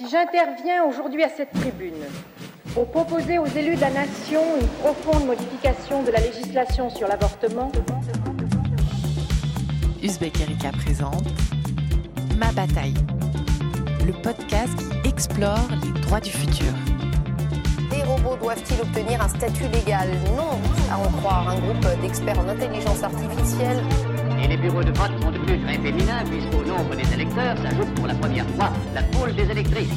Si j'interviens aujourd'hui à cette tribune pour proposer aux élus de la nation une profonde modification de la législation sur l'avortement, Uzbek Erika présente Ma bataille, le podcast qui explore les droits du futur. Les robots doivent-ils obtenir un statut légal? Non, à en croire un groupe d'experts en intelligence artificielle. Et les bureaux de vote sont devenus très féminins puisqu'au nombre des électeurs s'ajoute pour la première fois la poule des électrices.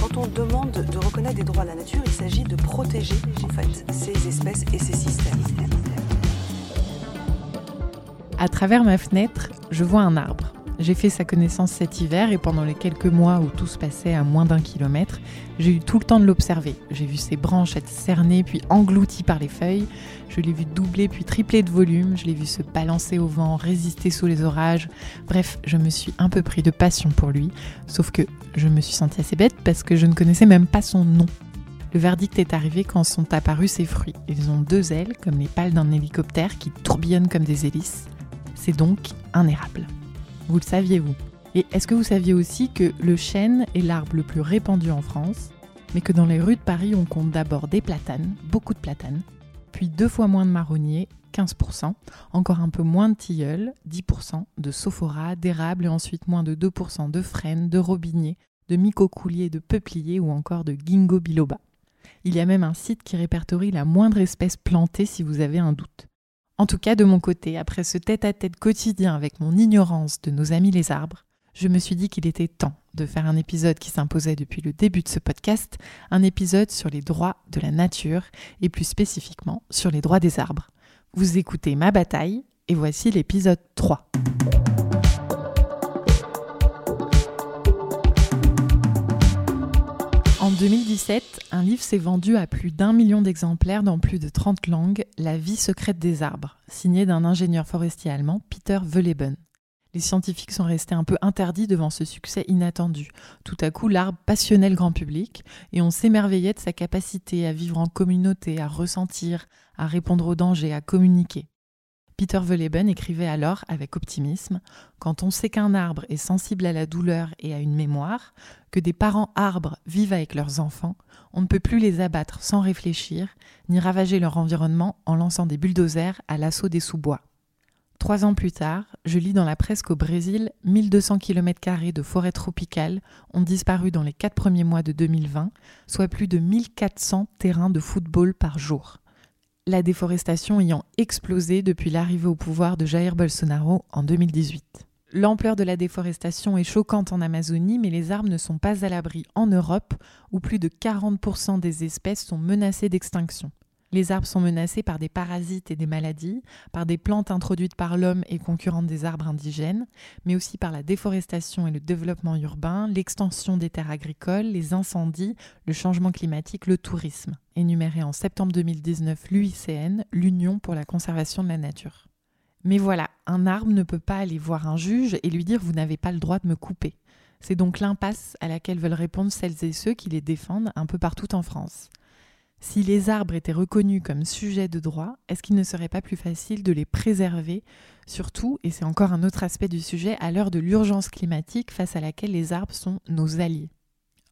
Quand on demande de reconnaître des droits à la nature, il s'agit de protéger en fait ces espèces et ces systèmes. À travers ma fenêtre, je vois un arbre. J'ai fait sa connaissance cet hiver et pendant les quelques mois où tout se passait à moins d'un kilomètre, j'ai eu tout le temps de l'observer. J'ai vu ses branches être cernées puis englouties par les feuilles. Je l'ai vu doubler puis tripler de volume. Je l'ai vu se balancer au vent, résister sous les orages. Bref, je me suis un peu pris de passion pour lui. Sauf que je me suis sentie assez bête parce que je ne connaissais même pas son nom. Le verdict est arrivé quand sont apparus ses fruits. Ils ont deux ailes, comme les pales d'un hélicoptère, qui tourbillonnent comme des hélices. C'est donc un érable. Vous le saviez-vous Et est-ce que vous saviez aussi que le chêne est l'arbre le plus répandu en France, mais que dans les rues de Paris, on compte d'abord des platanes, beaucoup de platanes, puis deux fois moins de marronniers, 15%, encore un peu moins de tilleuls, 10%, de sophora, d'érable et ensuite moins de 2% de frênes, de robiniers, de micocouliers, de peupliers ou encore de ginkgo biloba. Il y a même un site qui répertorie la moindre espèce plantée si vous avez un doute. En tout cas, de mon côté, après ce tête-à-tête quotidien avec mon ignorance de nos amis les arbres, je me suis dit qu'il était temps de faire un épisode qui s'imposait depuis le début de ce podcast, un épisode sur les droits de la nature et plus spécifiquement sur les droits des arbres. Vous écoutez ma bataille et voici l'épisode 3. 2017, un livre s'est vendu à plus d'un million d'exemplaires dans plus de 30 langues, La vie secrète des arbres, signé d'un ingénieur forestier allemand, Peter Welleben. Les scientifiques sont restés un peu interdits devant ce succès inattendu. Tout à coup, l'arbre passionnait le grand public et on s'émerveillait de sa capacité à vivre en communauté, à ressentir, à répondre aux dangers, à communiquer. Peter Welleben écrivait alors avec optimisme Quand on sait qu'un arbre est sensible à la douleur et à une mémoire, que des parents arbres vivent avec leurs enfants, on ne peut plus les abattre sans réfléchir, ni ravager leur environnement en lançant des bulldozers à l'assaut des sous-bois. Trois ans plus tard, je lis dans la presse qu'au Brésil, 1200 km de forêt tropicale ont disparu dans les quatre premiers mois de 2020, soit plus de 1400 terrains de football par jour la déforestation ayant explosé depuis l'arrivée au pouvoir de Jair Bolsonaro en 2018. L'ampleur de la déforestation est choquante en Amazonie, mais les arbres ne sont pas à l'abri en Europe, où plus de 40% des espèces sont menacées d'extinction. Les arbres sont menacés par des parasites et des maladies, par des plantes introduites par l'homme et concurrentes des arbres indigènes, mais aussi par la déforestation et le développement urbain, l'extension des terres agricoles, les incendies, le changement climatique, le tourisme. Énuméré en septembre 2019 l'UICN, l'Union pour la conservation de la nature. Mais voilà, un arbre ne peut pas aller voir un juge et lui dire vous n'avez pas le droit de me couper. C'est donc l'impasse à laquelle veulent répondre celles et ceux qui les défendent un peu partout en France. Si les arbres étaient reconnus comme sujets de droit, est-ce qu'il ne serait pas plus facile de les préserver, surtout, et c'est encore un autre aspect du sujet, à l'heure de l'urgence climatique face à laquelle les arbres sont nos alliés?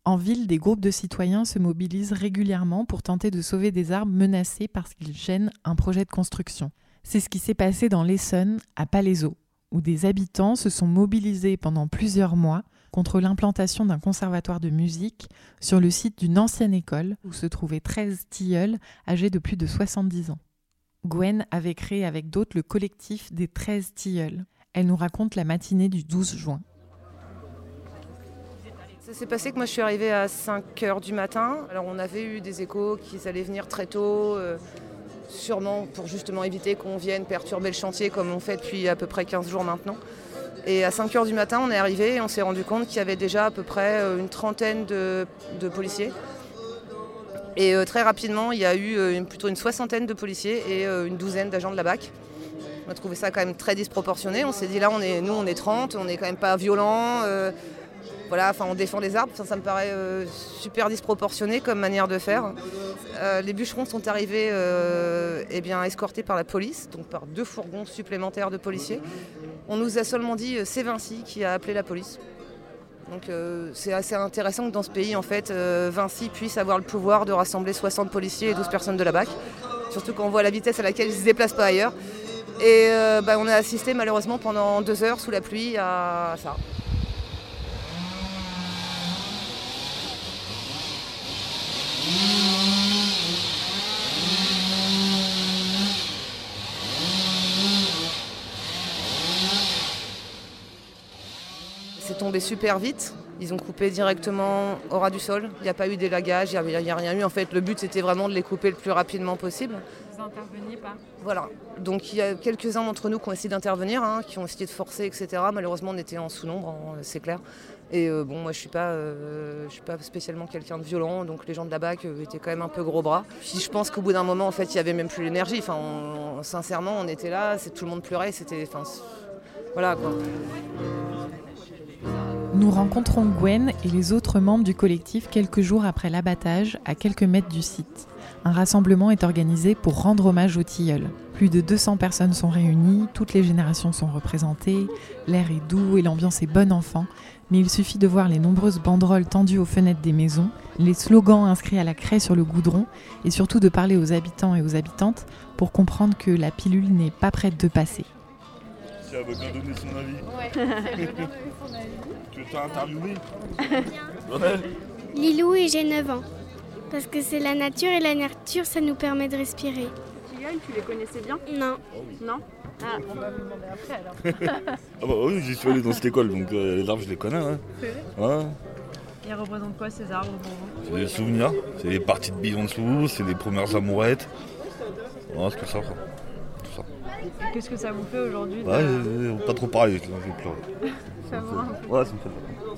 En ville, des groupes de citoyens se mobilisent régulièrement pour tenter de sauver des arbres menacés parce qu'ils gênent un projet de construction. C'est ce qui s'est passé dans l'Essonne, à Palaiseau, où des habitants se sont mobilisés pendant plusieurs mois contre l'implantation d'un conservatoire de musique sur le site d'une ancienne école où se trouvaient 13 tilleuls âgés de plus de 70 ans. Gwen avait créé avec d'autres le collectif des 13 tilleuls. Elle nous raconte la matinée du 12 juin. Ça s'est passé que moi je suis arrivée à 5 h du matin. Alors on avait eu des échos qu'ils allaient venir très tôt, euh, sûrement pour justement éviter qu'on vienne perturber le chantier comme on fait depuis à peu près 15 jours maintenant. Et à 5 h du matin, on est arrivé et on s'est rendu compte qu'il y avait déjà à peu près euh, une trentaine de, policiers. Et euh, très rapidement, il y a eu euh, plutôt une soixantaine de policiers et une douzaine d'agents de la BAC. On a trouvé ça quand même très disproportionné. On s'est dit là, on est, nous, on est 30, on n'est quand même pas violent. Voilà, enfin, on défend les arbres. Ça, me paraît super disproportionné comme manière de faire. les bûcherons sont arrivés eh bien, escortés par la police, donc par deux fourgons supplémentaires de policiers. On nous a seulement dit euh, c'est Vinci qui a appelé la police. Donc c'est assez intéressant que dans ce pays, en fait, Vinci puisse avoir le pouvoir de rassembler 60 policiers et 12 personnes de la BAC. Surtout quand on voit la vitesse à laquelle ils ne se déplacent pas ailleurs. Et bah, on a assisté malheureusement pendant deux heures sous la pluie à ça. Tombé super vite. Ils ont coupé directement au ras du sol. Il n'y a pas eu d'élagage, il n'y a, rien eu. En fait, le but c'était vraiment de les couper le plus rapidement possible. Vous n'interveniez pas Voilà. Donc il y a quelques-uns d'entre nous qui ont essayé d'intervenir, hein, qui ont essayé de forcer, etc. Malheureusement, on était en sous-nombre, hein, c'est clair. Et euh, bon, moi je suis pas, euh, je suis pas spécialement quelqu'un de violent, donc les gens de la BAC euh, étaient quand même un peu gros bras. Puis je pense qu'au bout d'un moment, en fait, il y avait même plus l'énergie. Enfin, sincèrement, on était là, tout le monde pleurait, c'était, enfin, voilà quoi. Nous rencontrons Gwen et les autres membres du collectif quelques jours après l'abattage, à quelques mètres du site. Un rassemblement est organisé pour rendre hommage aux tilleuls. Plus de 200 personnes sont réunies, toutes les générations sont représentées, l'air est doux et l'ambiance est bonne enfant, mais il suffit de voir les nombreuses banderoles tendues aux fenêtres des maisons, les slogans inscrits à la craie sur le goudron, et surtout de parler aux habitants et aux habitantes pour comprendre que la pilule n'est pas prête de passer. Si elle veut bien donner son avis. Ouais, si elle veut bien donner son avis. Tu t'as interviewé ouais. Lilou et j'ai 9 ans. Parce que c'est la nature et la nature, ça nous permet de respirer. tu les connaissais bien? Non. Non? Ah, on va vous demander après alors. ah bah oui, j'y suis allé dans cette école, donc euh, les arbres je les connais. Hein. Ouais. Ils représentent quoi ces arbres pour vous? C'est des souvenirs, c'est les parties de billes en dessous, c'est les premières amourettes. Ouais, c'est que ça, quoi. Qu'est-ce que ça vous fait aujourd'hui de... Ouais, pas trop parler, je vais pleurer. ça, me Ouais, ça me fait peur.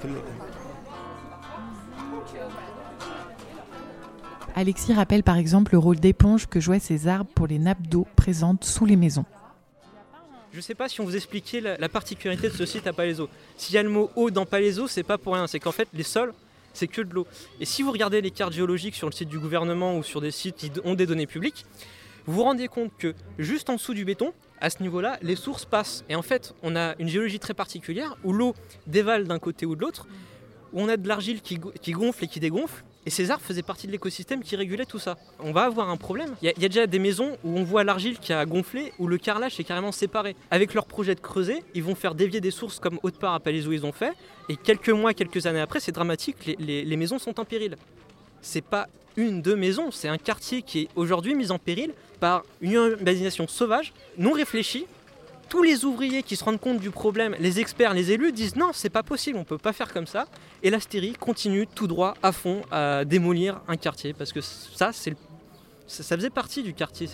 Ça me fait Alexis rappelle par exemple le rôle d'éponge que jouaient ces arbres pour les nappes d'eau présentes sous les maisons. Je ne sais pas si on vous expliquait la, particularité de ce site à Palaiso. S'il y a le mot eau dans Palaiso, c'est pas pour rien. C'est qu'en fait, les sols, c'est que de l'eau. Et si vous regardez les cartes géologiques sur le site du gouvernement ou sur des sites qui ont des données publiques, vous vous rendez compte que juste en dessous du béton, à ce niveau-là, les sources passent. Et en fait, on a une géologie très particulière où l'eau dévale d'un côté ou de l'autre, où on a de l'argile qui, gonfle et qui dégonfle, et ces arbres faisaient partie de l'écosystème qui régulait tout ça. On va avoir un problème. Il y, a déjà des maisons où on voit l'argile qui a gonflé, où le carrelage est carrément séparé. Avec leur projet de creuser, ils vont faire dévier des sources comme Haute-Part à Palaiso ils ont fait. Et quelques mois, quelques années après, c'est dramatique, les, maisons sont en péril. C'est pas une, deux maisons, c'est un quartier qui est aujourd'hui mis en péril par une urbanisation sauvage, non réfléchie, tous les ouvriers qui se rendent compte du problème, les experts, les élus disent non, c'est pas possible, on peut pas faire comme ça. Et l'astérie continue tout droit à fond à démolir un quartier parce que ça, c'est ça faisait partie du quartier.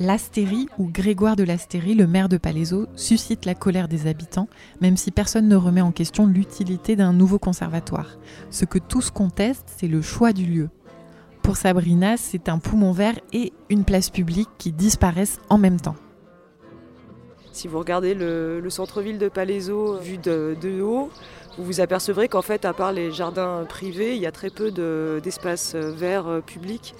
L'Astérie ou Grégoire de l'Astérie, le maire de Palaiso, suscite la colère des habitants, même si personne ne remet en question l'utilité d'un nouveau conservatoire. Ce que tous contestent, c'est le choix du lieu. Pour Sabrina, c'est un poumon vert et une place publique qui disparaissent en même temps. Si vous regardez le, centre-ville de Palaiso vu de, haut, vous vous apercevrez qu'en fait, à part les jardins privés, il y a très peu d'espaces verts euh, publics.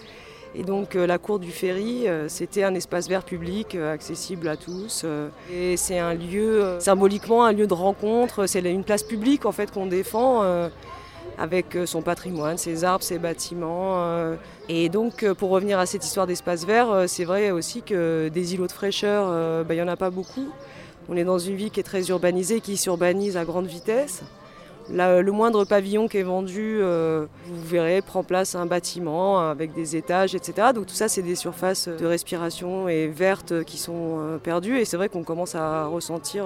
Et donc euh, la cour du ferry, euh, c'était un espace vert public accessible à tous. Et c'est un lieu, symboliquement, un lieu de rencontre. C'est une place publique en fait qu'on défend avec euh, son patrimoine, ses arbres, ses bâtiments. Euh. Et donc, euh, pour revenir à cette histoire d'espace vert, c'est vrai aussi que des îlots de fraîcheur, bah, il n'y en a pas beaucoup. On est dans une ville qui est très urbanisée, qui s'urbanise à grande vitesse. le moindre pavillon qui est vendu, vous verrez, prend place un bâtiment avec des étages, etc. Donc tout ça, c'est des surfaces de respiration et vertes qui sont perdues. Et c'est vrai qu'on commence à ressentir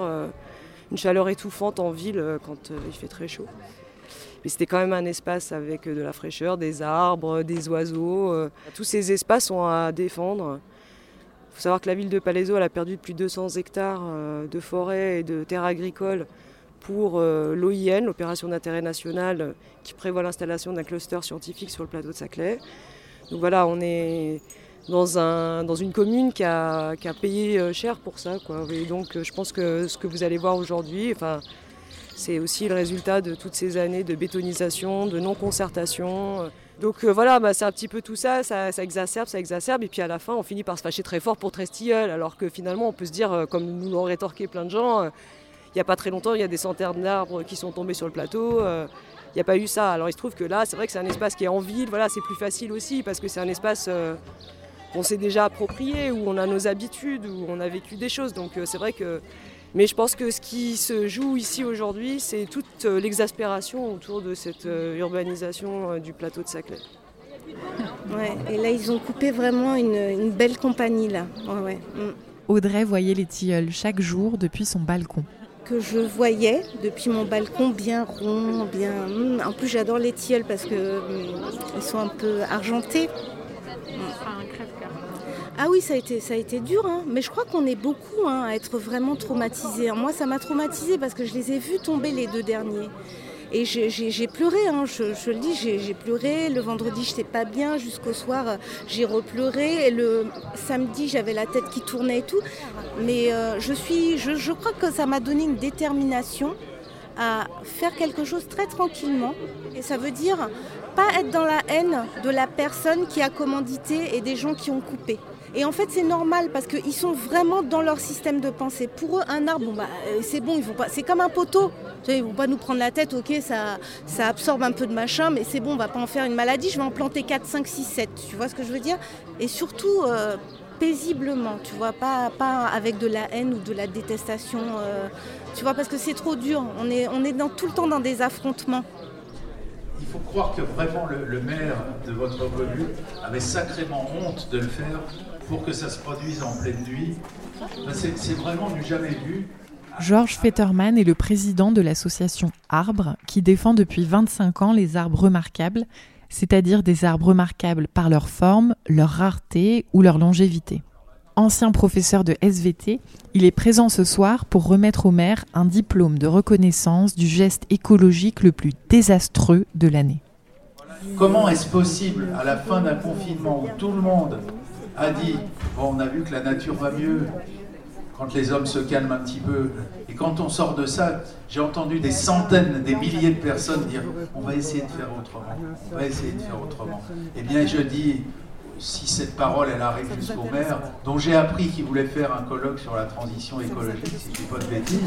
une chaleur étouffante en ville quand il fait très chaud. Mais c'était quand même un espace avec de la fraîcheur, des arbres, des oiseaux. Euh. Tous ces espaces sont à défendre. Il faut savoir que la ville de Palaiso a perdu plus de 200 hectares euh, de forêt et de terres agricoles pour euh, l'OIN, l'opération d'intérêt national, qui prévoit l'installation d'un cluster scientifique sur le plateau de Saclay. Donc voilà, on est dans, un, dans une commune qui a, payé cher pour ça. Et donc je pense que ce que vous allez voir aujourd'hui, enfin, c'est aussi le résultat de toutes ces années de bétonisation, de non-concertation. Donc euh, voilà, bah, c'est un petit peu tout ça, ça, exacerbe, ça exacerbe, et puis à la fin, on finit par se fâcher très fort pour Trestilleul, alors que finalement, on peut se dire, euh, comme nous l'ont rétorqué plein de gens, il euh, n'y a pas très longtemps, il y a des centaines d'arbres qui sont tombés sur le plateau. Il n'y a pas eu ça. Alors il se trouve que là, c'est vrai que c'est un espace qui est en ville. Voilà, c'est plus facile aussi parce que c'est un espace qu'on s'est déjà approprié, où on a nos habitudes, où on a vécu des choses. Donc c'est vrai que mais je pense que ce qui se joue ici aujourd'hui, c'est toute euh, l'exaspération autour de cette euh, urbanisation euh, du plateau de Saclay. Ouais, et là, ils ont coupé vraiment une, belle compagnie, là. Mm. Audrey voyait les tilleuls chaque jour depuis son balcon. Que je voyais depuis mon balcon bien rond, bien. Mm. En plus, j'adore les tilleuls parce qu'ils mm, sont un peu argentés. Ah oui, ça a été, dur, hein. mais je crois qu'on est beaucoup hein, à être vraiment traumatisés. Moi, ça m'a traumatisé parce que je les ai vus tomber les deux derniers. Et j'ai pleuré, hein, je, le dis, j'ai pleuré. Le vendredi, je n'étais pas bien. Jusqu'au soir, j'ai repleuré. Et le samedi, j'avais la tête qui tournait et tout. Mais euh, je, suis, je crois que ça m'a donné une détermination à faire quelque chose très tranquillement. Et ça veut dire pas être dans la haine de la personne qui a commandité et des gens qui ont coupé. Et en fait, c'est normal parce qu'ils sont vraiment dans leur système de pensée. Pour eux, un arbre, bah, euh, c'est bon, ils vont pas. C'est comme un poteau. Ils vont pas nous prendre la tête, ok, ça, ça absorbe un peu de machin, mais c'est bon, on va pas en faire une maladie. Je vais en planter 4, 5, 6, 7. Tu vois ce que je veux dire? Et surtout, euh, paisiblement, tu vois, pas, pas avec de la haine ou de la détestation. Euh, tu vois, parce que c'est trop dur. On est, on est tout le temps dans des affrontements. Il faut croire que vraiment le, le maire de votre commune avait sacrément honte de le faire pour que ça se produise en pleine nuit. C'est vraiment du jamais vu. Georges Fetterman est le président de l'association Arbres qui défend depuis 25 ans les arbres remarquables, c'est-à-dire des arbres remarquables par leur forme, leur rareté ou leur longévité. Ancien professeur de SVT, il est présent ce soir pour remettre au maire un diplôme de reconnaissance du geste écologique le plus désastreux de l'année. Comment est-ce possible, à la fin d'un confinement où tout le monde a dit, bon, on a vu que la nature va mieux quand les hommes se calment un petit peu. Et quand on sort de ça, j'ai entendu des centaines, des milliers de personnes dire, on va essayer de faire autrement, on va essayer de faire autrement. Eh bien, je dis, si cette parole, elle arrive jusqu'au maire, dont j'ai appris qu'il voulait faire un colloque sur la transition écologique, si je ne dis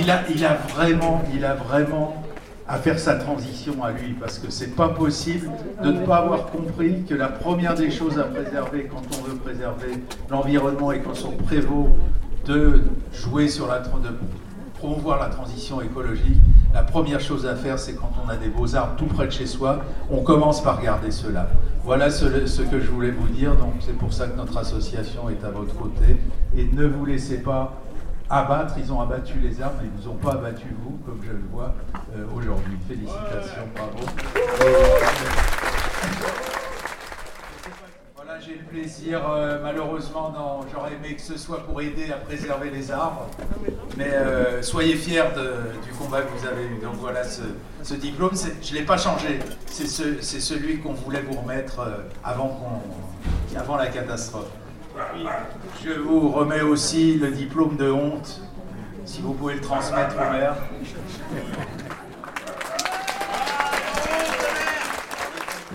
il a vraiment, il a vraiment à faire sa transition à lui, parce que c'est pas possible de ne pas avoir compris que la première des choses à préserver quand on veut préserver l'environnement et quand on prévaut de jouer sur la de promouvoir la transition écologique, la première chose à faire, c'est quand on a des beaux arbres tout près de chez soi, on commence par garder cela. Voilà ce, ce que je voulais vous dire, donc c'est pour ça que notre association est à votre côté. Et ne vous laissez pas abattre, ils ont abattu les arbres, mais ils ne vous ont pas abattu vous, comme je le vois euh, aujourd'hui. Félicitations, bravo. Voilà, j'ai le plaisir, euh, malheureusement, j'aurais aimé que ce soit pour aider à préserver les arbres, mais euh, soyez fiers du combat que vous avez eu. Donc voilà ce, diplôme, je ne l'ai pas changé, c'est celui qu'on voulait vous remettre avant, avant la catastrophe. Je vous remets aussi le diplôme de honte, si vous pouvez le transmettre au maire.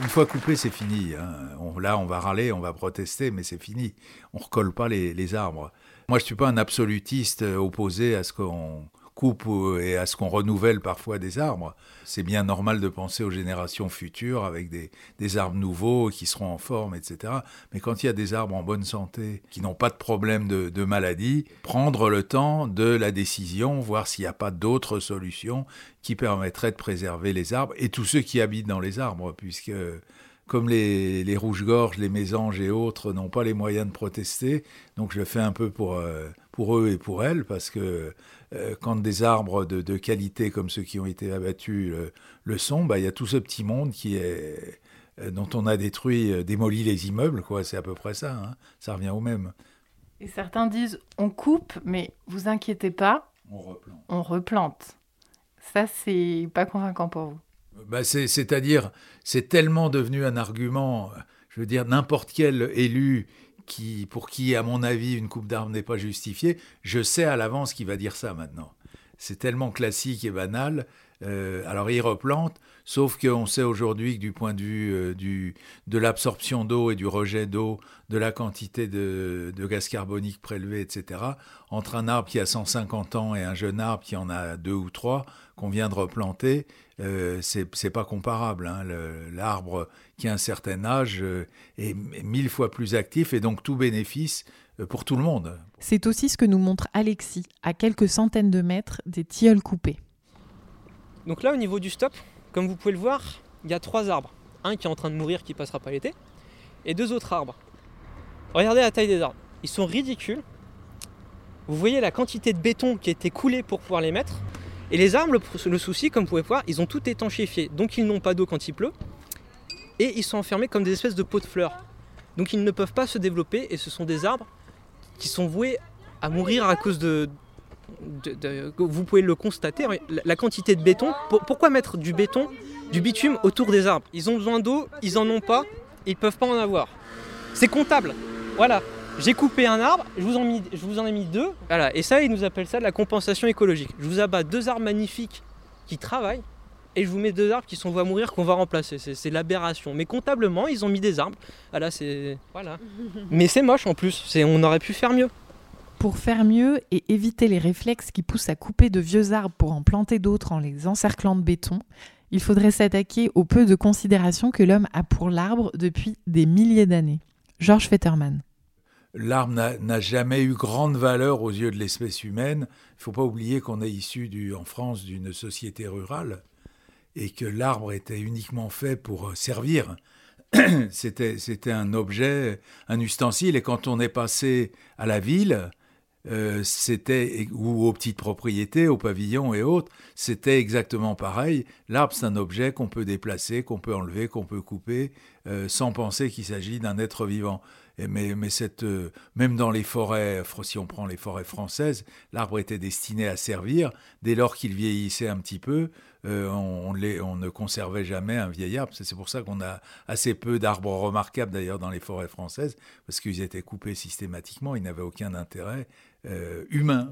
Une fois coupé, c'est fini. Hein. là, on va râler, on va protester, mais c'est fini. On ne recolle pas les, les arbres. Moi, je ne suis pas un absolutiste opposé à ce qu'on coupe et à ce qu'on renouvelle parfois des arbres. C'est bien normal de penser aux générations futures avec des, arbres nouveaux qui seront en forme, etc. Mais quand il y a des arbres en bonne santé, qui n'ont pas de problème de, maladie, prendre le temps de la décision, voir s'il n'y a pas d'autres solutions qui permettraient de préserver les arbres et tous ceux qui habitent dans les arbres, puisque comme les, les rouges-gorges, les mésanges et autres n'ont pas les moyens de protester, donc je fais un peu pour, euh, pour eux et pour elles, parce que euh, quand des arbres de, qualité comme ceux qui ont été abattus euh, le sont, bah, il y a tout ce petit monde qui est, euh, dont on a détruit, démoli les immeubles, quoi. C'est à peu près ça. Hein. Ça revient au même. Et certains disent on coupe, mais vous inquiétez pas, on replante. On replante. Ça, c'est pas convaincant pour vous. Bah C'est-à-dire, c'est tellement devenu un argument. Je veux dire, n'importe quel élu pour qui, à mon avis, une coupe d'armes n'est pas justifiée, je sais à l'avance qu'il va dire ça maintenant. c'est tellement classique et banal. Alors ils replantent, sauf qu'on sait aujourd'hui que du point de vue du, de l'absorption d'eau et du rejet d'eau, de la quantité de, gaz carbonique prélevé, etc., entre un arbre qui a 150 ans et un jeune arbre qui en a deux ou trois, qu'on vient de replanter, euh, c'est pas comparable. Hein. L'arbre qui a un certain âge euh, est mille fois plus actif et donc tout bénéfice euh, pour tout le monde. C'est aussi ce que nous montre Alexis, à quelques centaines de mètres des tilleuls coupés. Donc là, au niveau du stop, comme vous pouvez le voir, il y a trois arbres. Un qui est en train de mourir, qui passera pas l'été, et deux autres arbres. Regardez la taille des arbres. Ils sont ridicules. Vous voyez la quantité de béton qui a été coulé pour pouvoir les mettre. Et les arbres, le, souci, comme vous pouvez voir, ils ont tout étanchéfié. Donc ils n'ont pas d'eau quand il pleut. Et ils sont enfermés comme des espèces de pots de fleurs. Donc ils ne peuvent pas se développer. Et ce sont des arbres qui sont voués à mourir à cause de. Vous pouvez le constater, la, quantité de béton. pourquoi mettre du béton, du bitume autour des arbres? Ils ont besoin d'eau, ils en ont pas, ils peuvent pas en avoir. C'est comptable. Voilà. J'ai coupé un arbre, je vous, en mis, je vous en ai mis deux. Voilà. Et ça, ils nous appellent ça de la compensation écologique. Je vous abats deux arbres magnifiques qui travaillent et je vous mets deux arbres qui sont voués à mourir qu'on va remplacer. C'est l'aberration. Mais comptablement, ils ont mis des arbres. Voilà, c'est. Voilà. Mais c'est moche en plus. On aurait pu faire mieux. Pour faire mieux et éviter les réflexes qui poussent à couper de vieux arbres pour en planter d'autres en les encerclant de béton, il faudrait s'attaquer au peu de considération que l'homme a pour l'arbre depuis des milliers d'années. Georges Fetterman l'arbre n'a jamais eu grande valeur aux yeux de l'espèce humaine. Il ne faut pas oublier qu'on est issu en France d'une société rurale et que l'arbre était uniquement fait pour servir. C'était un objet, un ustensile. Et quand on est passé à la ville, euh, c'était ou aux petites propriétés, aux pavillons et autres, c'était exactement pareil. L'arbre, c'est un objet qu'on peut déplacer, qu'on peut enlever, qu'on peut couper, euh, sans penser qu'il s'agit d'un être vivant mais, euh, même dans les forêts, si on prend les forêts françaises, l'arbre était destiné à servir. Dès lors qu'il vieillissait un petit peu, on, on, ne conservait jamais un vieil arbre. C'est pour ça qu'on a assez peu d'arbres remarquables d'ailleurs dans les forêts françaises, parce qu'ils étaient coupés systématiquement, ils n'avaient aucun intérêt euh, humain.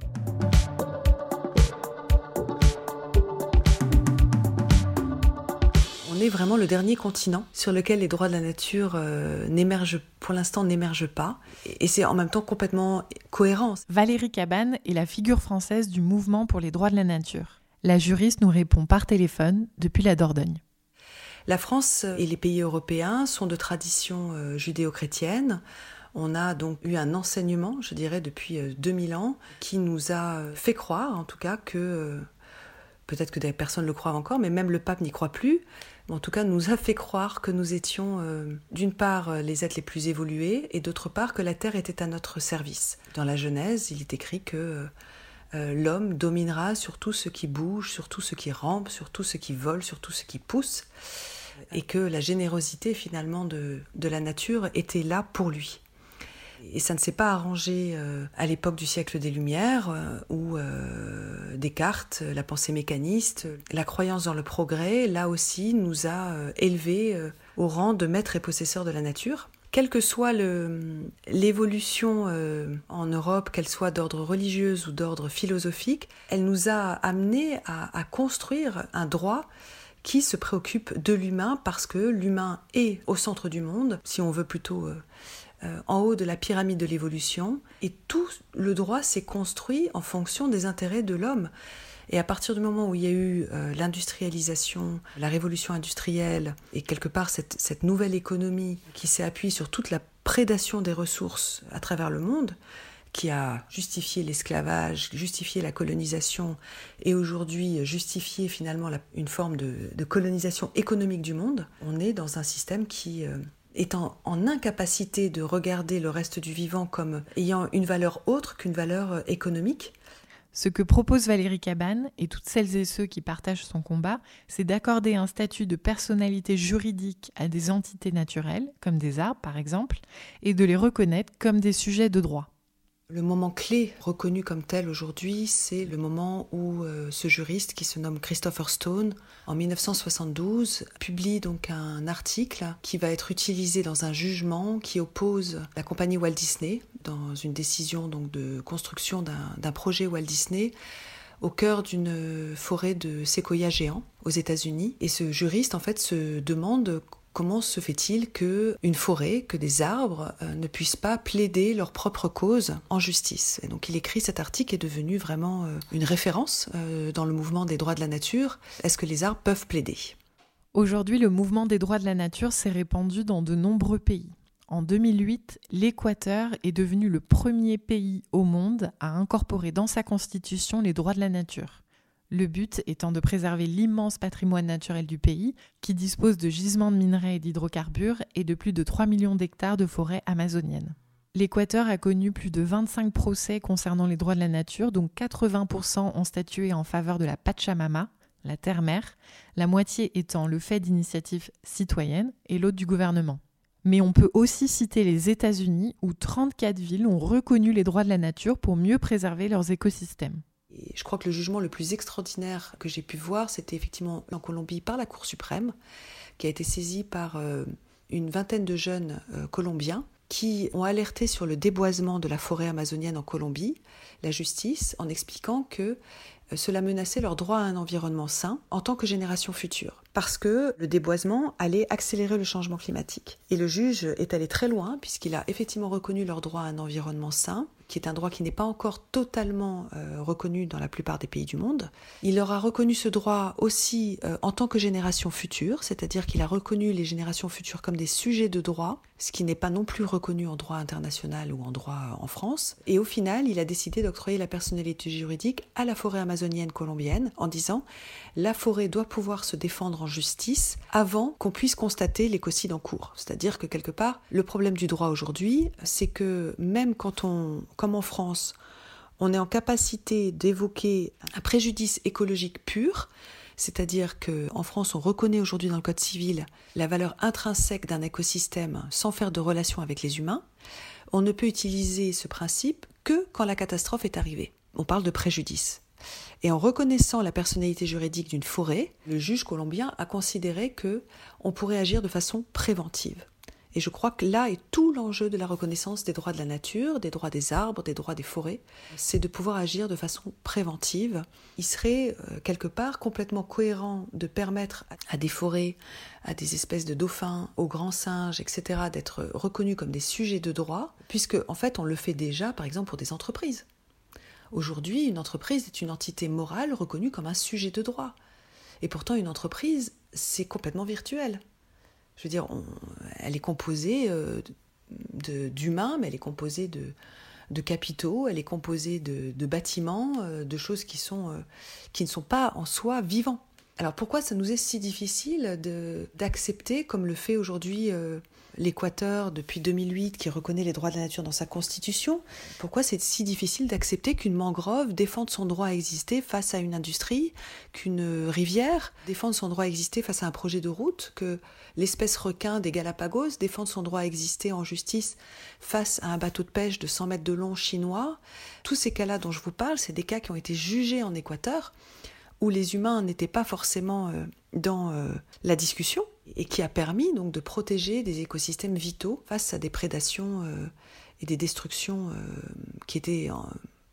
on est vraiment le dernier continent sur lequel les droits de la nature euh, n'émergent, pour l'instant n'émergent pas. Et c'est en même temps complètement cohérent. Valérie Cabane est la figure française du mouvement pour les droits de la nature. La juriste nous répond par téléphone depuis la Dordogne. La France et les pays européens sont de tradition euh, judéo-chrétienne. On a donc eu un enseignement, je dirais, depuis 2000 euh, ans, qui nous a fait croire, en tout cas, que peut-être que des personnes le croient encore, mais même le pape n'y croit plus, en tout cas nous a fait croire que nous étions euh, d'une part euh, les êtres les plus évolués et d'autre part que la Terre était à notre service. Dans la Genèse, il est écrit que euh, l'homme dominera sur tout ce qui bouge, sur tout ce qui rampe, sur tout ce qui vole, sur tout ce qui pousse, et que la générosité finalement de la nature était là pour lui. Et ça ne s'est pas arrangé euh, à l'époque du siècle des Lumières, euh, où euh, Descartes, la pensée mécaniste, la croyance dans le progrès, là aussi, nous a élevés au rang de maîtres et possesseurs de la nature. Quelle que soit l'évolution en Europe, qu'elle soit d'ordre religieux ou d'ordre philosophique, elle nous a amenés à construire un droit qui se préoccupe de l'humain parce que l'humain est au centre du monde, si on veut plutôt euh, en haut de la pyramide de l'évolution, et tout le droit s'est construit en fonction des intérêts de l'homme. Et à partir du moment où il y a eu euh, l'industrialisation, la révolution industrielle, et quelque part cette, nouvelle économie qui s'est appuyée sur toute la prédation des ressources à travers le monde, qui a justifié l'esclavage, justifié la colonisation, et aujourd'hui justifié finalement une forme de, colonisation économique du monde, on est dans un système qui euh, étant en incapacité de regarder le reste du vivant comme ayant une valeur autre qu'une valeur euh, économique. Ce que propose Valérie Cabane et toutes celles et ceux qui partagent son combat, c'est d'accorder un statut de personnalité juridique à des entités naturelles, comme des arbres par exemple, et de les reconnaître comme des sujets de droit. Le moment clé reconnu comme tel aujourd'hui, c'est le moment où euh, ce juriste qui se nomme Christopher Stone, en 1972, publie donc un article qui va être utilisé dans un jugement qui oppose la compagnie Walt Disney dans une décision donc de construction d'un projet Walt Disney au cœur d'une forêt de séquoias géants aux États-Unis. Et ce juriste, en fait, se demande comment se fait-il que une forêt, que des arbres euh, ne puissent pas plaider leur propre cause en justice? Et donc il écrit cet article est devenu vraiment euh, une référence euh, dans le mouvement des droits de la nature. Est-ce que les arbres peuvent plaider? Aujourd'hui, le mouvement des droits de la nature s'est répandu dans de nombreux pays. En 2008, l'Équateur est devenu le premier pays au monde à incorporer dans sa constitution les droits de la nature. Le but étant de préserver l'immense patrimoine naturel du pays, qui dispose de gisements de minerais et d'hydrocarbures et de plus de 3 millions d'hectares de forêts amazoniennes. L'Équateur a connu plus de 25 procès concernant les droits de la nature, dont 80% ont statué en faveur de la Pachamama, la terre-mère, la moitié étant le fait d'initiative citoyenne et l'autre du gouvernement. Mais on peut aussi citer les États-Unis où 34 villes ont reconnu les droits de la nature pour mieux préserver leurs écosystèmes. Je crois que le jugement le plus extraordinaire que j'ai pu voir, c'était effectivement en Colombie par la Cour suprême, qui a été saisie par euh, une vingtaine de jeunes euh, colombiens qui ont alerté sur le déboisement de la forêt amazonienne en Colombie, la justice, en expliquant que euh, cela menaçait leur droit à un environnement sain en tant que génération future, parce que le déboisement allait accélérer le changement climatique. Et le juge est allé très loin, puisqu'il a effectivement reconnu leur droit à un environnement sain, qui est un droit qui n'est pas encore totalement euh, reconnu dans la plupart des pays du monde. Il leur a reconnu ce droit aussi euh, en tant que génération future, c'est-à-dire qu'il a reconnu les générations futures comme des sujets de droit, ce qui n'est pas non plus reconnu en droit international ou en droit en France. Et au final, il a décidé d'octroyer la personnalité juridique à la forêt amazonienne colombienne en disant la forêt doit pouvoir se défendre en justice avant qu'on puisse constater l'écocide en cours. C'est-à-dire que quelque part, le problème du droit aujourd'hui, c'est que même quand on, comme en France, on est en capacité d'évoquer un préjudice écologique pur, c'est-à-dire qu'en France, on reconnaît aujourd'hui dans le Code civil la valeur intrinsèque d'un écosystème sans faire de relation avec les humains, on ne peut utiliser ce principe que quand la catastrophe est arrivée. On parle de préjudice. Et en reconnaissant la personnalité juridique d'une forêt, le juge colombien a considéré que on pourrait agir de façon préventive. Et je crois que là est tout l'enjeu de la reconnaissance des droits de la nature, des droits des arbres, des droits des forêts, c'est de pouvoir agir de façon préventive. Il serait euh, quelque part complètement cohérent de permettre à des forêts, à des espèces de dauphins, aux grands singes, etc., d'être reconnus comme des sujets de droit, puisque en fait on le fait déjà, par exemple, pour des entreprises. Aujourd'hui, une entreprise est une entité morale reconnue comme un sujet de droit. Et pourtant, une entreprise, c'est complètement virtuel. Je veux dire, elle est composée euh, d'humains, mais elle est composée de, de capitaux, elle est composée de, de bâtiments, euh, de choses qui, sont, euh, qui ne sont pas en soi vivants. Alors pourquoi ça nous est si difficile d'accepter, comme le fait aujourd'hui l'Équateur depuis 2008 qui reconnaît les droits de la nature dans sa constitution, pourquoi c'est si difficile d'accepter qu'une mangrove défende son droit à exister face à une industrie, qu'une rivière défende son droit à exister face à un projet de route, que l'espèce requin des Galapagos défende son droit à exister en justice face à un bateau de pêche de 100 mètres de long chinois? Tous ces cas-là dont je vous parle, c'est des cas qui ont été jugés en Équateur où les humains n'étaient pas forcément euh, dans euh, la discussion et qui a permis donc de protéger des écosystèmes vitaux face à des prédations euh, et des destructions qui étaient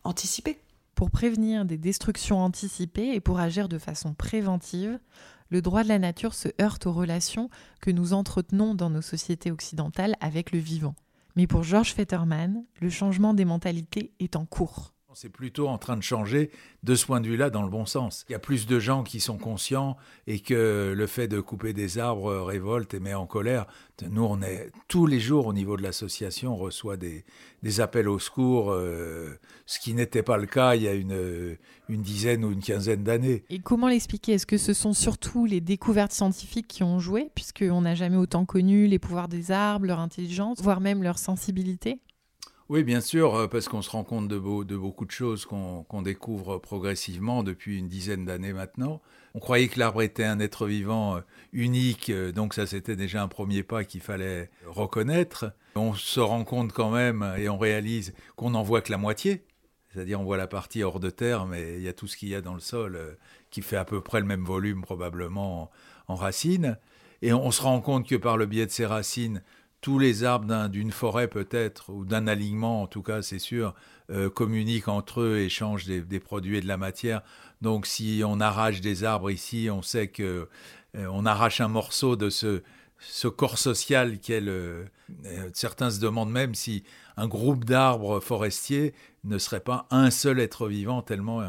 anticipées. Pour prévenir des destructions anticipées et pour agir de façon préventive, le droit de la nature se heurte aux relations que nous entretenons dans nos sociétés occidentales avec le vivant. Mais pour George Fetterman, le changement des mentalités est en cours. C'est plutôt en train de changer de ce point de vue-là dans le bon sens. Il y a plus de gens qui sont conscients et que le fait de couper des arbres révolte et met en colère. Nous, on est tous les jours au niveau de l'association, on reçoit des, appels au secours, euh, ce qui n'était pas le cas il y a une, une dizaine ou une quinzaine d'années. Et comment l'expliquer? Est-ce que ce sont surtout les découvertes scientifiques qui ont joué, puisqu'on n'a jamais autant connu les pouvoirs des arbres, leur intelligence, voire même leur sensibilité? Oui, bien sûr, euh, parce qu'on se rend compte de, beaucoup de choses qu'on découvre progressivement depuis une dizaine d'années maintenant. On croyait que l'arbre était un être vivant euh, unique, euh, donc ça c'était déjà un premier pas qu'il fallait reconnaître. On se rend compte quand même et on réalise qu'on n'en voit que la moitié, c'est-à-dire on voit la partie hors de terre, mais il y a tout ce qu'il y a dans le sol qui fait à peu près le même volume probablement en, en racines. Et on se rend compte que par le biais de ces racines, tous les arbres d'une forêt peut-être, ou d'un alignement en tout cas, c'est sûr, euh, communiquent entre eux, échangent des, produits et de la matière. Donc si on arrache des arbres ici, on sait que euh, on arrache un morceau de ce, corps social qu'est le... Euh, certains se demandent même si un groupe d'arbres forestiers ne serait pas un seul être vivant, tellement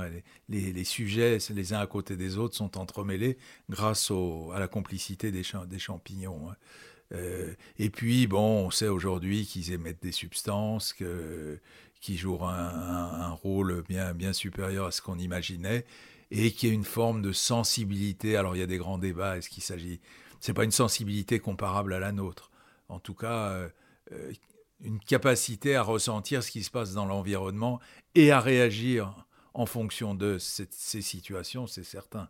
les, sujets les uns à côté des autres sont entremêlés grâce à la complicité des, des champignons. Hein. Euh, et puis, bon, on sait aujourd'hui qu'ils émettent des substances que, qui jouent un, rôle bien, bien supérieur à ce qu'on imaginait, et qui est une forme de sensibilité. Alors, il y a des grands débats. Est-ce qu'il s'agit. C'est pas une sensibilité comparable à la nôtre. En tout cas, euh, euh, une capacité à ressentir ce qui se passe dans l'environnement et à réagir en fonction de ces situations, c'est certain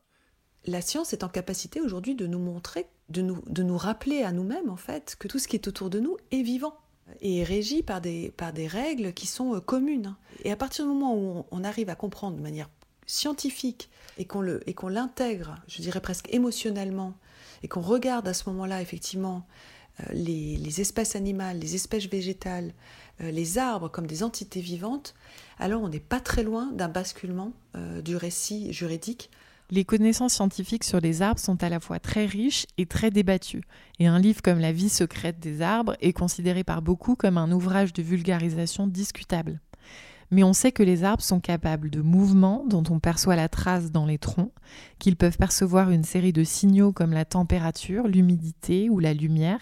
la science est en capacité aujourd'hui de nous montrer, de nous, de nous rappeler à nous-mêmes en fait que tout ce qui est autour de nous est vivant et est régi par des, par des règles qui sont euh, communes. Et à partir du moment où on, arrive à comprendre de manière scientifique et qu'on l'intègre, je dirais presque émotionnellement, et qu'on regarde à ce moment-là effectivement euh, les, espèces animales, les espèces végétales, euh, les arbres comme des entités vivantes, alors on n'est pas très loin d'un basculement du récit juridique les connaissances scientifiques sur les arbres sont à la fois très riches et très débattues, et un livre comme La vie secrète des arbres est considéré par beaucoup comme un ouvrage de vulgarisation discutable. Mais on sait que les arbres sont capables de mouvements dont on perçoit la trace dans les troncs, qu'ils peuvent percevoir une série de signaux comme la température, l'humidité ou la lumière,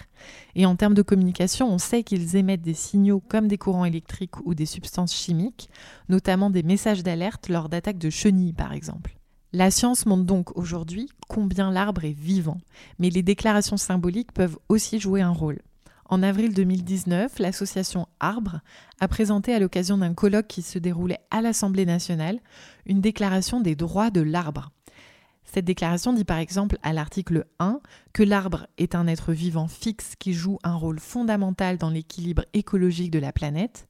et en termes de communication, on sait qu'ils émettent des signaux comme des courants électriques ou des substances chimiques, notamment des messages d'alerte lors d'attaques de chenilles par exemple. La science montre donc aujourd'hui combien l'arbre est vivant, mais les déclarations symboliques peuvent aussi jouer un rôle. En avril 2019, l'association Arbre a présenté à l'occasion d'un colloque qui se déroulait à l'Assemblée nationale une déclaration des droits de l'arbre. Cette déclaration dit par exemple à l'article 1 que l'arbre est un être vivant fixe qui joue un rôle fondamental dans l'équilibre écologique de la planète,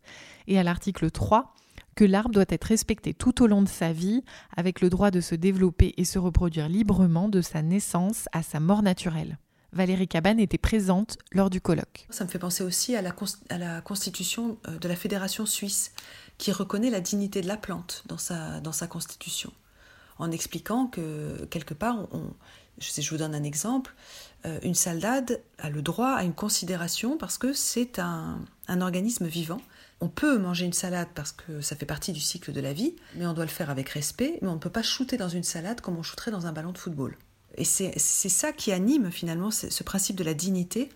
et à l'article 3 que l'arbre doit être respecté tout au long de sa vie, avec le droit de se développer et se reproduire librement de sa naissance à sa mort naturelle. Valérie Cabane était présente lors du colloque. Ça me fait penser aussi à la, constitution euh, de la Fédération suisse, qui reconnaît la dignité de la plante dans sa, dans sa constitution, en expliquant que quelque part, je, je vous donne un exemple, euh, une salade a le droit à une considération parce que c'est un organisme vivant on peut manger une salade parce que ça fait partie du cycle de la vie, mais on doit le faire avec respect, mais on ne peut pas shooter dans une salade comme on shooterait dans un ballon de football. Et c'est ça qui anime finalement ce principe de la dignité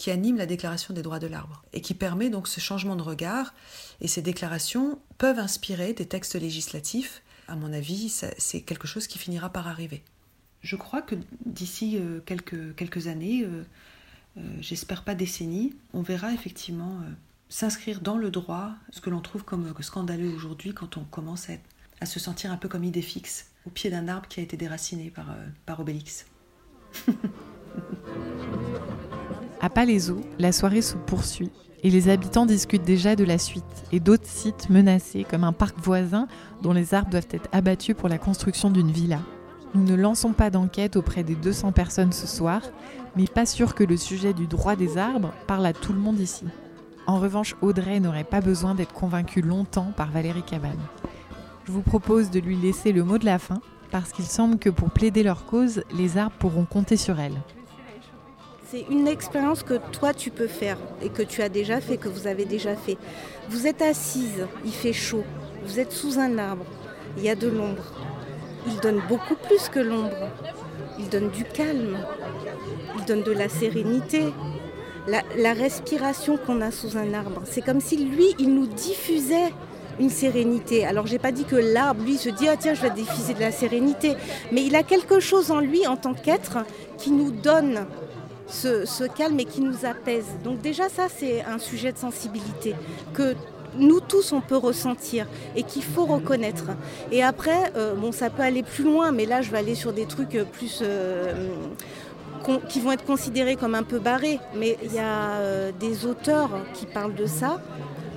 qui anime la déclaration des droits de l'arbre et qui permet donc ce changement de regard. Et ces déclarations peuvent inspirer des textes législatifs. À mon avis, c'est quelque chose qui finira par arriver. Je crois que d'ici euh, quelques, quelques années, euh, euh, j'espère pas décennies, on verra effectivement s'inscrire dans le droit, ce que l'on trouve comme scandaleux aujourd'hui quand on commence à, se sentir un peu comme idée fixe, au pied d'un arbre qui a été déraciné par, euh, par Obélix. à Palaiso, la soirée se poursuit et les habitants discutent déjà de la suite et d'autres sites menacés comme un parc voisin dont les arbres doivent être abattus pour la construction d'une villa. Nous ne lançons pas d'enquête auprès des 200 personnes ce soir, mais pas sûr que le sujet du droit des arbres parle à tout le monde ici. En revanche, Audrey n'aurait pas besoin d'être convaincue longtemps par Valérie Cabane. Je vous propose de lui laisser le mot de la fin, parce qu'il semble que pour plaider leur cause, les arbres pourront compter sur elle. C'est une expérience que toi tu peux faire et que tu as déjà fait, que vous avez déjà fait. Vous êtes assise, il fait chaud, vous êtes sous un arbre, il y a de l'ombre. Il donne beaucoup plus que l'ombre. Il donne du calme, il donne de la sérénité, la, respiration qu'on a sous un arbre. C'est comme si lui, il nous diffusait une sérénité. Alors j'ai pas dit que l'arbre, lui, se dit ah tiens je vais diffuser de la sérénité, mais il a quelque chose en lui en tant qu'être qui nous donne ce, calme et qui nous apaise. Donc déjà ça c'est un sujet de sensibilité que nous tous on peut ressentir et qu'il faut reconnaître. Et après, euh, bon ça peut aller plus loin, mais là je vais aller sur des trucs plus euh, qui vont être considérés comme un peu barrés. Mais il y a euh, des auteurs qui parlent de ça,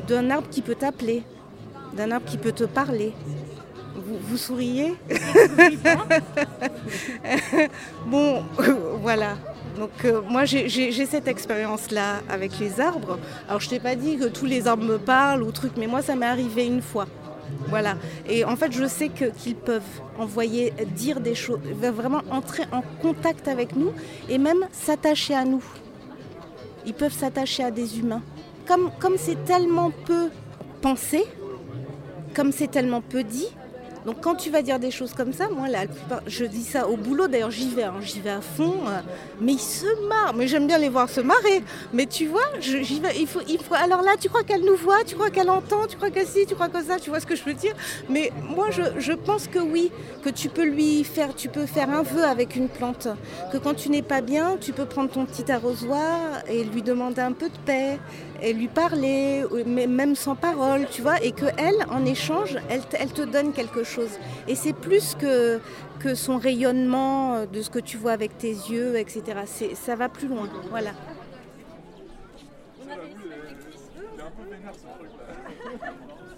d'un arbre qui peut t'appeler, d'un arbre qui peut te parler. Vous, vous souriez? Bon, voilà. Donc euh, moi j'ai cette expérience-là avec les arbres. Alors je t'ai pas dit que tous les arbres me parlent ou truc, mais moi ça m'est arrivé une fois. Voilà. Et en fait je sais qu'ils peuvent envoyer, dire des choses, vraiment entrer en contact avec nous et même s'attacher à nous. Ils peuvent s'attacher à des humains. Comme c'est tellement peu pensé, comme c'est tellement peu dit, donc quand tu vas dire des choses comme ça, moi, la plupart, je dis ça au boulot, d'ailleurs j'y vais, hein, j'y vais à fond, euh, mais ils se marrent, mais j'aime bien les voir se marrer. Mais tu vois, j'y vais, il faut, alors là, tu crois qu'elle nous voit, tu crois qu'elle entend, tu crois que si, tu crois que ça, tu vois ce que je veux dire? Mais moi, je, je, pense que oui, que tu peux lui faire, tu peux faire un vœu avec une plante, que quand tu n'es pas bien, tu peux prendre ton petit arrosoir et lui demander un peu de paix, et lui parler, même sans parole, tu vois, et que elle, en échange, elle, te donne quelque chose. Et c'est plus que, que son rayonnement, euh, de ce que tu vois avec tes yeux, etc. Ça va plus loin, voilà.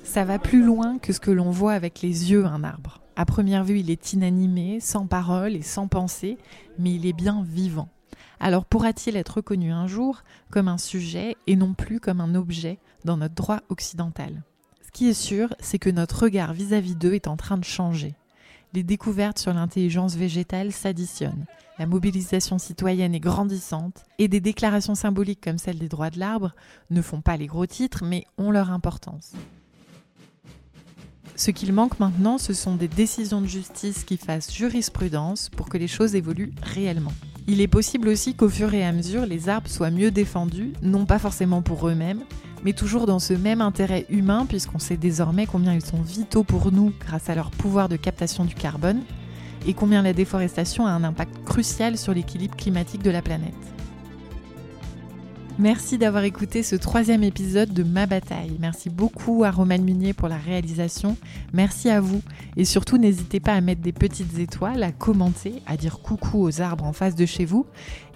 Ça va plus loin que ce que l'on voit avec les yeux un arbre. À première vue, il est inanimé, sans parole et sans pensée, mais il est bien vivant. Alors pourra-t-il être reconnu un jour comme un sujet et non plus comme un objet dans notre droit occidental? Ce qui est sûr, c'est que notre regard vis-à-vis d'eux est en train de changer. Les découvertes sur l'intelligence végétale s'additionnent. La mobilisation citoyenne est grandissante et des déclarations symboliques comme celle des droits de l'arbre ne font pas les gros titres mais ont leur importance. Ce qu'il manque maintenant, ce sont des décisions de justice qui fassent jurisprudence pour que les choses évoluent réellement. Il est possible aussi qu'au fur et à mesure, les arbres soient mieux défendus, non pas forcément pour eux-mêmes, mais toujours dans ce même intérêt humain, puisqu'on sait désormais combien ils sont vitaux pour nous grâce à leur pouvoir de captation du carbone, et combien la déforestation a un impact crucial sur l'équilibre climatique de la planète. Merci d'avoir écouté ce troisième épisode de Ma Bataille. Merci beaucoup à Romane Munier pour la réalisation. Merci à vous. Et surtout, n'hésitez pas à mettre des petites étoiles, à commenter, à dire coucou aux arbres en face de chez vous.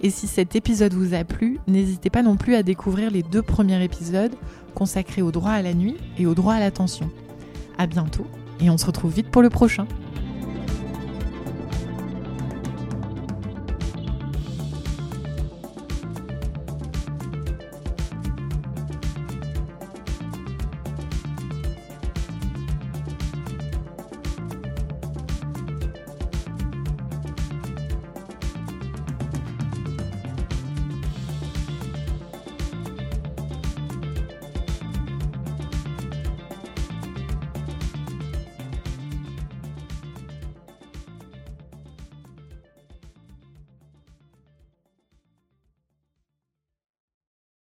Et si cet épisode vous a plu, n'hésitez pas non plus à découvrir les deux premiers épisodes consacrés au droit à la nuit et au droit à l'attention. À bientôt et on se retrouve vite pour le prochain.